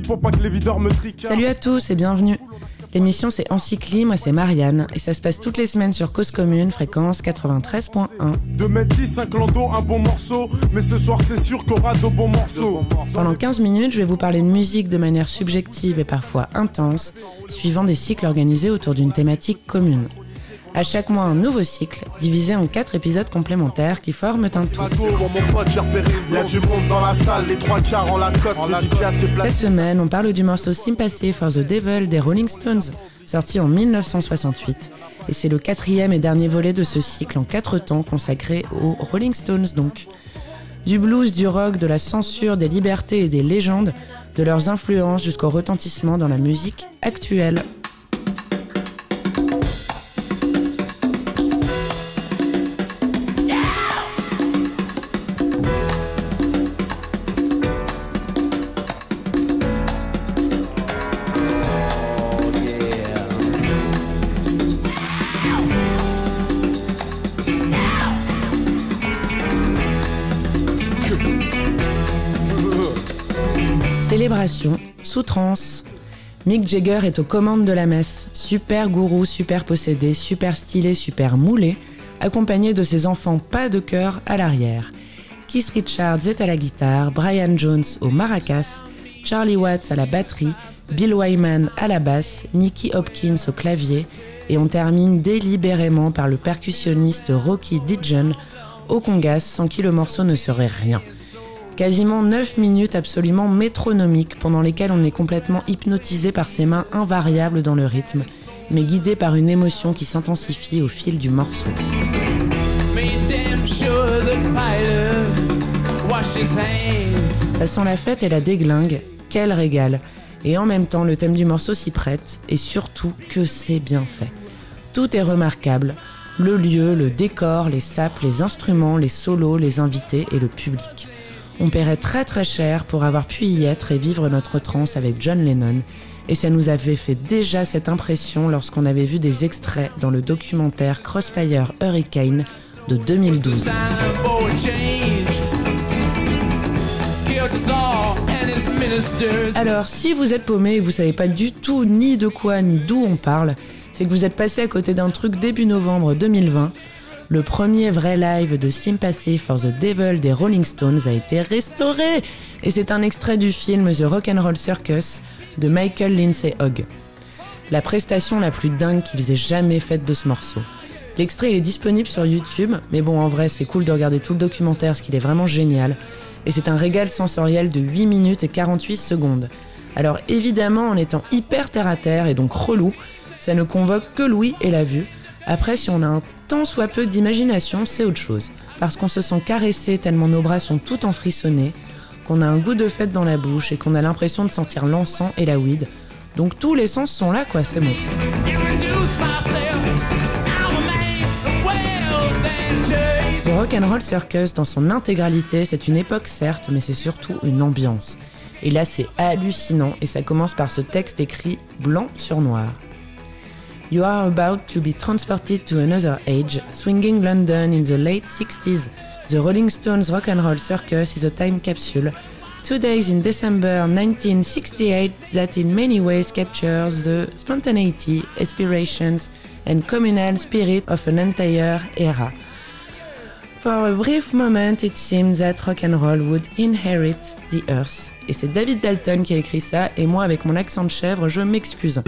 Pour pas que les videurs me triquent. Salut à tous et bienvenue. L'émission c'est Encycli, moi c'est Marianne et ça se passe toutes les semaines sur Cause Commune, fréquence 93.1. De mettre 10, 5 lando, un bon morceau, mais ce soir c'est sûr qu'on aura de bons morceaux. Pendant 15 minutes, je vais vous parler de musique de manière subjective et parfois intense, suivant des cycles organisés autour d'une thématique commune. À chaque mois, un nouveau cycle, divisé en quatre épisodes complémentaires qui forment un tout. Cette semaine, on parle du morceau Sympathy for the Devil des Rolling Stones, sorti en 1968. Et c'est le quatrième et dernier volet de ce cycle en quatre temps consacré aux Rolling Stones donc. Du blues, du rock, de la censure, des libertés et des légendes, de leurs influences jusqu'au retentissement dans la musique actuelle. Célébration, sous trance. Mick Jagger est aux commandes de la messe, super gourou, super possédé, super stylé, super moulé, accompagné de ses enfants pas de cœur à l'arrière. Keith Richards est à la guitare, Brian Jones au maracas, Charlie Watts à la batterie, Bill Wyman à la basse, Nicky Hopkins au clavier, et on termine délibérément par le percussionniste Rocky Dijon au congas sans qui le morceau ne serait rien. Quasiment 9 minutes absolument métronomiques pendant lesquelles on est complètement hypnotisé par ses mains invariables dans le rythme, mais guidé par une émotion qui s'intensifie au fil du morceau. Ça sent la fête et la déglingue, quel régal. Et en même temps, le thème du morceau s'y prête, et surtout que c'est bien fait. Tout est remarquable, le lieu, le décor, les sapes, les instruments, les solos, les invités et le public. On paierait très très cher pour avoir pu y être et vivre notre transe avec John Lennon, et ça nous avait fait déjà cette impression lorsqu'on avait vu des extraits dans le documentaire Crossfire Hurricane de 2012. Alors, si vous êtes paumé et que vous savez pas du tout ni de quoi ni d'où on parle, c'est que vous êtes passé à côté d'un truc début novembre 2020 le premier vrai live de Sympathy for the Devil des Rolling Stones a été restauré et c'est un extrait du film The Rock'n'Roll Circus de Michael Lindsay Hogg. La prestation la plus dingue qu'ils aient jamais faite de ce morceau. L'extrait est disponible sur YouTube, mais bon en vrai c'est cool de regarder tout le documentaire parce qu'il est vraiment génial. Et c'est un régal sensoriel de 8 minutes et 48 secondes. Alors évidemment en étant hyper terre à terre et donc relou, ça ne convoque que Louis et la vue. Après si on a un tant soit peu d'imagination, c'est autre chose. Parce qu'on se sent caressé tellement nos bras sont tout enfrissonnés, qu'on a un goût de fête dans la bouche et qu'on a l'impression de sentir l'encens et la weed. Donc tous les sens sont là, quoi, c'est bon. The Rock'n'Roll Circus, dans son intégralité, c'est une époque certes, mais c'est surtout une ambiance. Et là, c'est hallucinant, et ça commence par ce texte écrit blanc sur noir. You are about to be transported to another age, swinging London in the late 60s. The Rolling Stones Rock and Roll Circus is a time capsule. Two days in December 1968 that in many ways captures the spontaneity, aspirations, and communal spirit of an entire era. For a brief moment, it seemed that rock and roll would inherit the earth. Et c'est David Dalton qui a écrit ça, et moi, avec mon accent de chèvre, je m'excuse.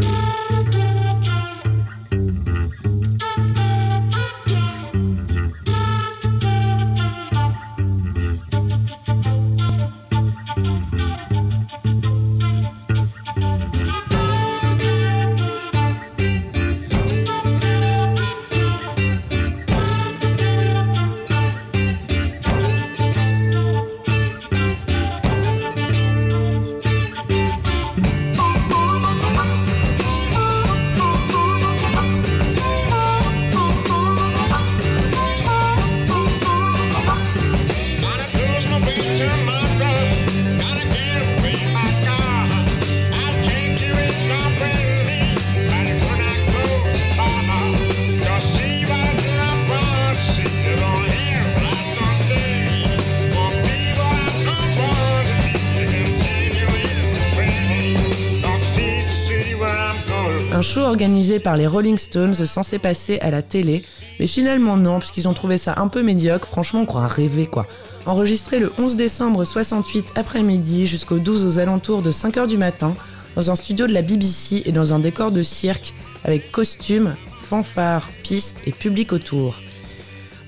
Show organisé par les Rolling Stones censé passer à la télé, mais finalement non, parce qu'ils ont trouvé ça un peu médiocre, franchement on croit rêver quoi. Enregistré le 11 décembre 68 après-midi jusqu'au 12 aux alentours de 5h du matin, dans un studio de la BBC et dans un décor de cirque, avec costumes, fanfares, pistes et public autour.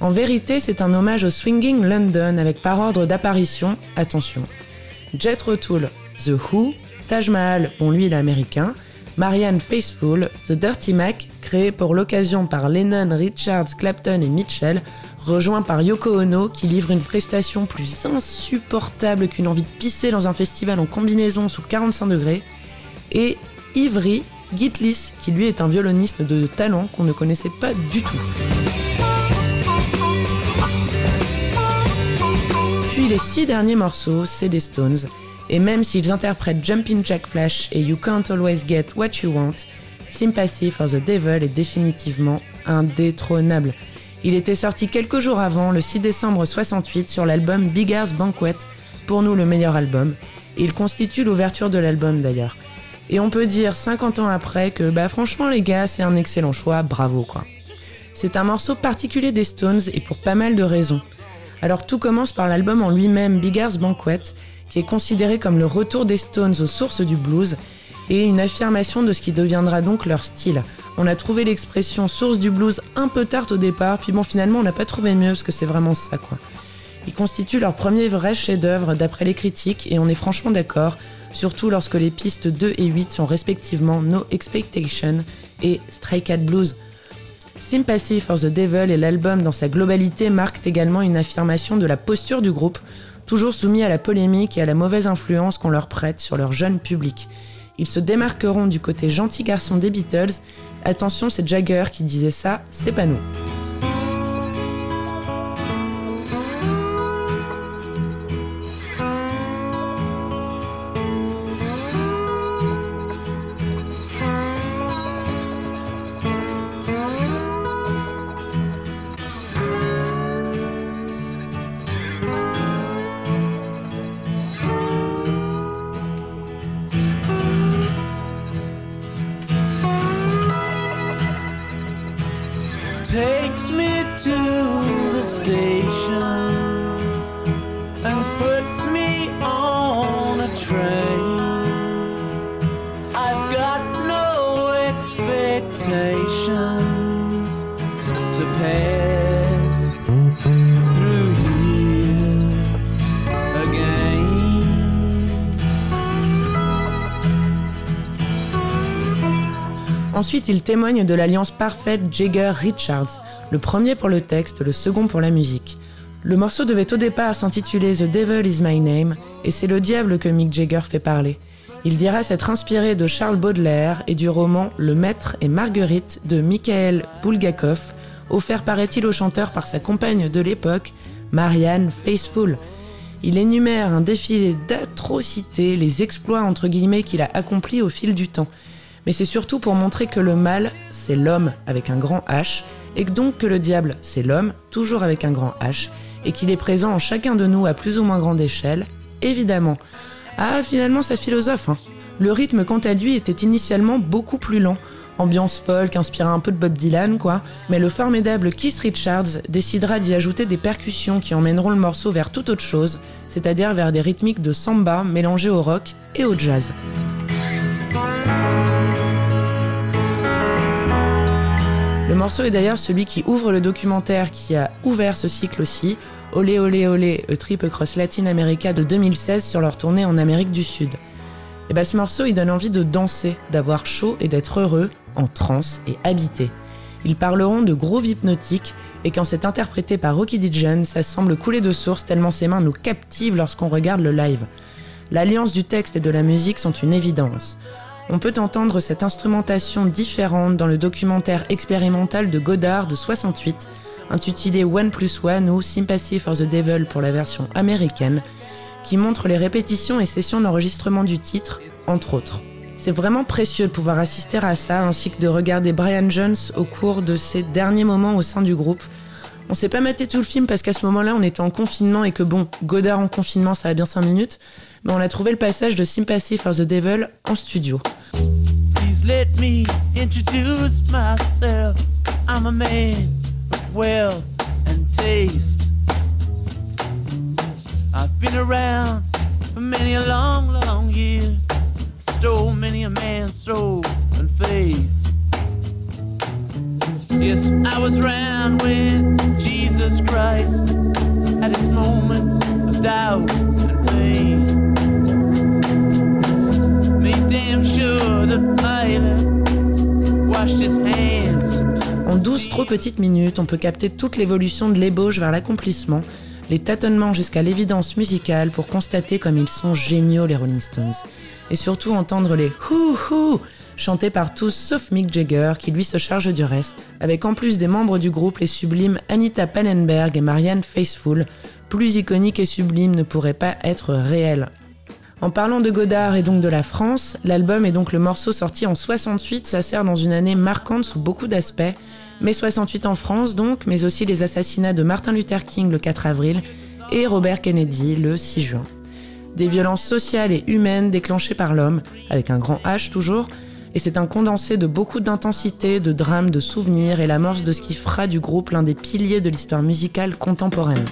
En vérité, c'est un hommage au Swinging London avec par ordre d'apparition, attention, Jet Tull, The Who, Taj Mahal, bon lui il est américain, Marianne Faithfull, The Dirty Mac, créé pour l'occasion par Lennon, Richards, Clapton et Mitchell, rejoint par Yoko Ono qui livre une prestation plus insupportable qu'une envie de pisser dans un festival en combinaison sous 45 degrés, et Ivry Gitlis qui lui est un violoniste de talent qu'on ne connaissait pas du tout. Puis les six derniers morceaux, c'est des Stones, et même s'ils interprètent Jumping Jack Flash et You Can't Always Get What You Want, Sympathy for the Devil est définitivement indétrônable. Il était sorti quelques jours avant, le 6 décembre 68, sur l'album Big Ass Banquet, pour nous le meilleur album, il constitue l'ouverture de l'album d'ailleurs. Et on peut dire 50 ans après que bah franchement les gars, c'est un excellent choix, bravo quoi. C'est un morceau particulier des Stones et pour pas mal de raisons. Alors tout commence par l'album en lui-même Big Ass Banquet, qui est considéré comme le retour des Stones aux sources du blues et une affirmation de ce qui deviendra donc leur style. On a trouvé l'expression source du blues un peu tard au départ, puis bon finalement on n'a pas trouvé mieux parce que c'est vraiment ça quoi. Ils constituent leur premier vrai chef-d'œuvre d'après les critiques et on est franchement d'accord, surtout lorsque les pistes 2 et 8 sont respectivement No Expectation et Stray Cat Blues. Sympathy for the Devil et l'album dans sa globalité marquent également une affirmation de la posture du groupe, toujours soumis à la polémique et à la mauvaise influence qu'on leur prête sur leur jeune public. Ils se démarqueront du côté gentil garçon des Beatles. Attention, c'est Jagger qui disait ça, c'est pas nous. Ensuite, il témoigne de l'alliance parfaite Jagger-Richards, le premier pour le texte, le second pour la musique. Le morceau devait au départ s'intituler The Devil is My Name, et c'est le diable que Mick Jagger fait parler. Il dira s'être inspiré de Charles Baudelaire et du roman Le Maître et Marguerite de Mikhail Bulgakov, offert paraît-il au chanteur par sa compagne de l'époque, Marianne Faithfull. Il énumère un défilé d'atrocités, les exploits qu'il a accomplis au fil du temps mais c'est surtout pour montrer que le mal, c'est l'homme avec un grand H, et donc que le diable, c'est l'homme, toujours avec un grand H, et qu'il est présent en chacun de nous à plus ou moins grande échelle, évidemment. Ah, finalement, ça philosophe. Hein. Le rythme, quant à lui, était initialement beaucoup plus lent, ambiance folk, inspirant un peu de Bob Dylan, quoi. Mais le formidable Keith Richards décidera d'y ajouter des percussions qui emmèneront le morceau vers toute autre chose, c'est-à-dire vers des rythmiques de samba mélangées au rock et au jazz. Morceau est d'ailleurs celui qui ouvre le documentaire qui a ouvert ce cycle aussi, Olé Olé Olé, A Trip Across Latin America de 2016 sur leur tournée en Amérique du Sud. Et bah ce morceau il donne envie de danser, d'avoir chaud et d'être heureux, en transe et habité. Ils parleront de groove hypnotique et quand c'est interprété par Rocky Dijon, ça semble couler de source tellement ses mains nous captivent lorsqu'on regarde le live. L'alliance du texte et de la musique sont une évidence. On peut entendre cette instrumentation différente dans le documentaire expérimental de Godard de 68, intitulé One Plus One ou Sympathy for the Devil pour la version américaine, qui montre les répétitions et sessions d'enregistrement du titre, entre autres. C'est vraiment précieux de pouvoir assister à ça, ainsi que de regarder Brian Jones au cours de ses derniers moments au sein du groupe. On s'est pas maté tout le film parce qu'à ce moment-là, on était en confinement et que bon, Godard en confinement, ça a bien 5 minutes, mais on a trouvé le passage de Sympathy for the Devil en studio. let me introduce myself. I'm a man of wealth and taste. I've been around for many a long, long year. Stole many a man's soul and faith. Yes, I was around when Jesus Christ had his moments of doubt trop petites minutes, on peut capter toute l'évolution de l'ébauche vers l'accomplissement, les tâtonnements jusqu'à l'évidence musicale pour constater comme ils sont géniaux les Rolling Stones. Et surtout entendre les hou hou chantés par tous sauf Mick Jagger qui lui se charge du reste, avec en plus des membres du groupe les sublimes Anita Pallenberg et Marianne Faithfull, plus iconiques et sublimes ne pourraient pas être réels. En parlant de Godard et donc de la France, l'album est donc le morceau sorti en 68, ça sert dans une année marquante sous beaucoup d'aspects, mai 68 en France donc, mais aussi les assassinats de Martin Luther King le 4 avril et Robert Kennedy le 6 juin. Des violences sociales et humaines déclenchées par l'homme, avec un grand H toujours, et c'est un condensé de beaucoup d'intensité, de drames, de souvenirs et l'amorce de ce qui fera du groupe l'un des piliers de l'histoire musicale contemporaine.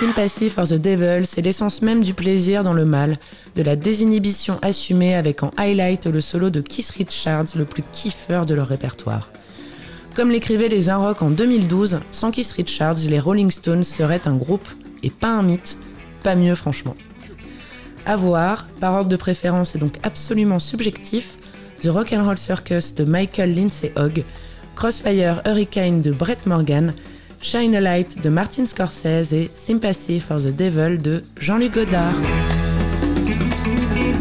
Sympathy for the Devil, c'est l'essence même du plaisir dans le mal, de la désinhibition assumée avec en highlight le solo de Keith Richards, le plus kiffeur de leur répertoire. Comme l'écrivaient les Rock en 2012, sans Keith Richards, les Rolling Stones seraient un groupe et pas un mythe, pas mieux franchement. À voir, par ordre de préférence et donc absolument subjectif, The Rock and Roll Circus de Michael Lindsay Hogg, Crossfire Hurricane de Brett Morgan, Shine a Light de Martin Scorsese et Sympathy for the Devil de Jean-Luc Godard.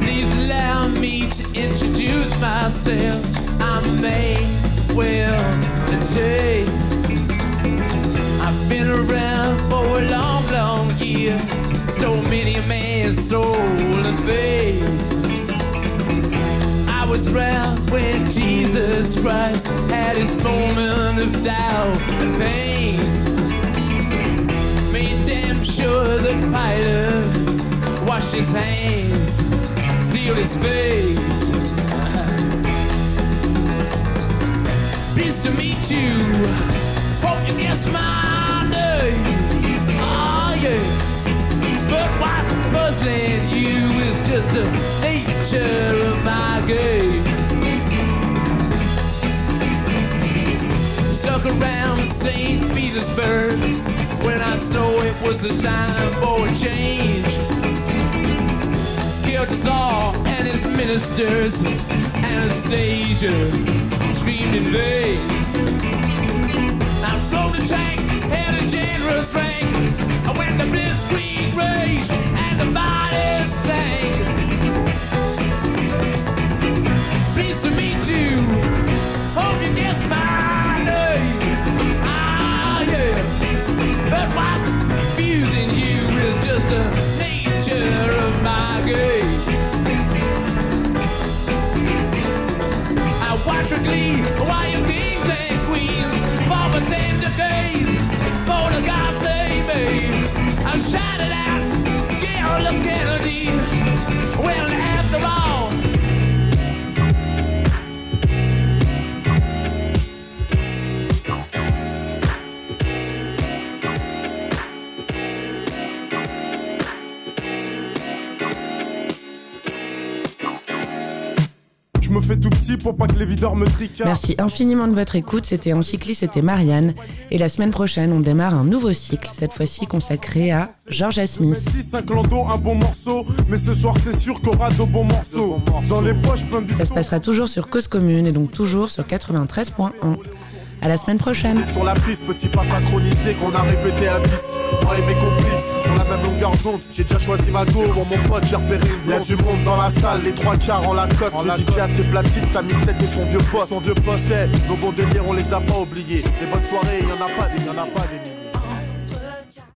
Please allow me to introduce myself. I'm made well and taste. I've been around for a long, long year. So many a man's soul. I was around when Jesus Christ had his moment of doubt and pain. Made damn sure the pilot washed his hands, sealed his fate. Pleased to meet you. Hope you guess my name. Oh yeah. But what's puzzling you is just the nature of my game. Stuck around St. Petersburg when I saw it was the time for a change. Killed the Tsar and his ministers, Anastasia screamed in vain. I rode a tank, had a generous rank. I went to blitzkrieg rage and the body stank. Pour pas que les videurs me tricardent. Merci infiniment de votre écoute, c'était Encycli, c'était Marianne. Et la semaine prochaine, on démarre un nouveau cycle, cette fois-ci consacré à Georgia Smith. 6 un clando, un bon morceau. Mais ce soir, c'est sûr qu'on aura de bons morceaux. Dans les poches, Ça se passera toujours sur Cause Commune et donc toujours sur 93.1. À la semaine prochaine. Sur la piste, petit pas synchronisé qu'on a répété à 10. Moi et mes complices, sur la même longueur d'onde. J'ai déjà choisi ma go, bon mon pote, j'ai repéré une Y'a du monde dans la salle, les trois quarts en Lacoste. En le DJ a ses platines, sa mixette et son vieux poste. Son vieux poste, nos bons délires, on les a pas oubliés. Les bonnes soirées, y en a pas des, y en a pas des.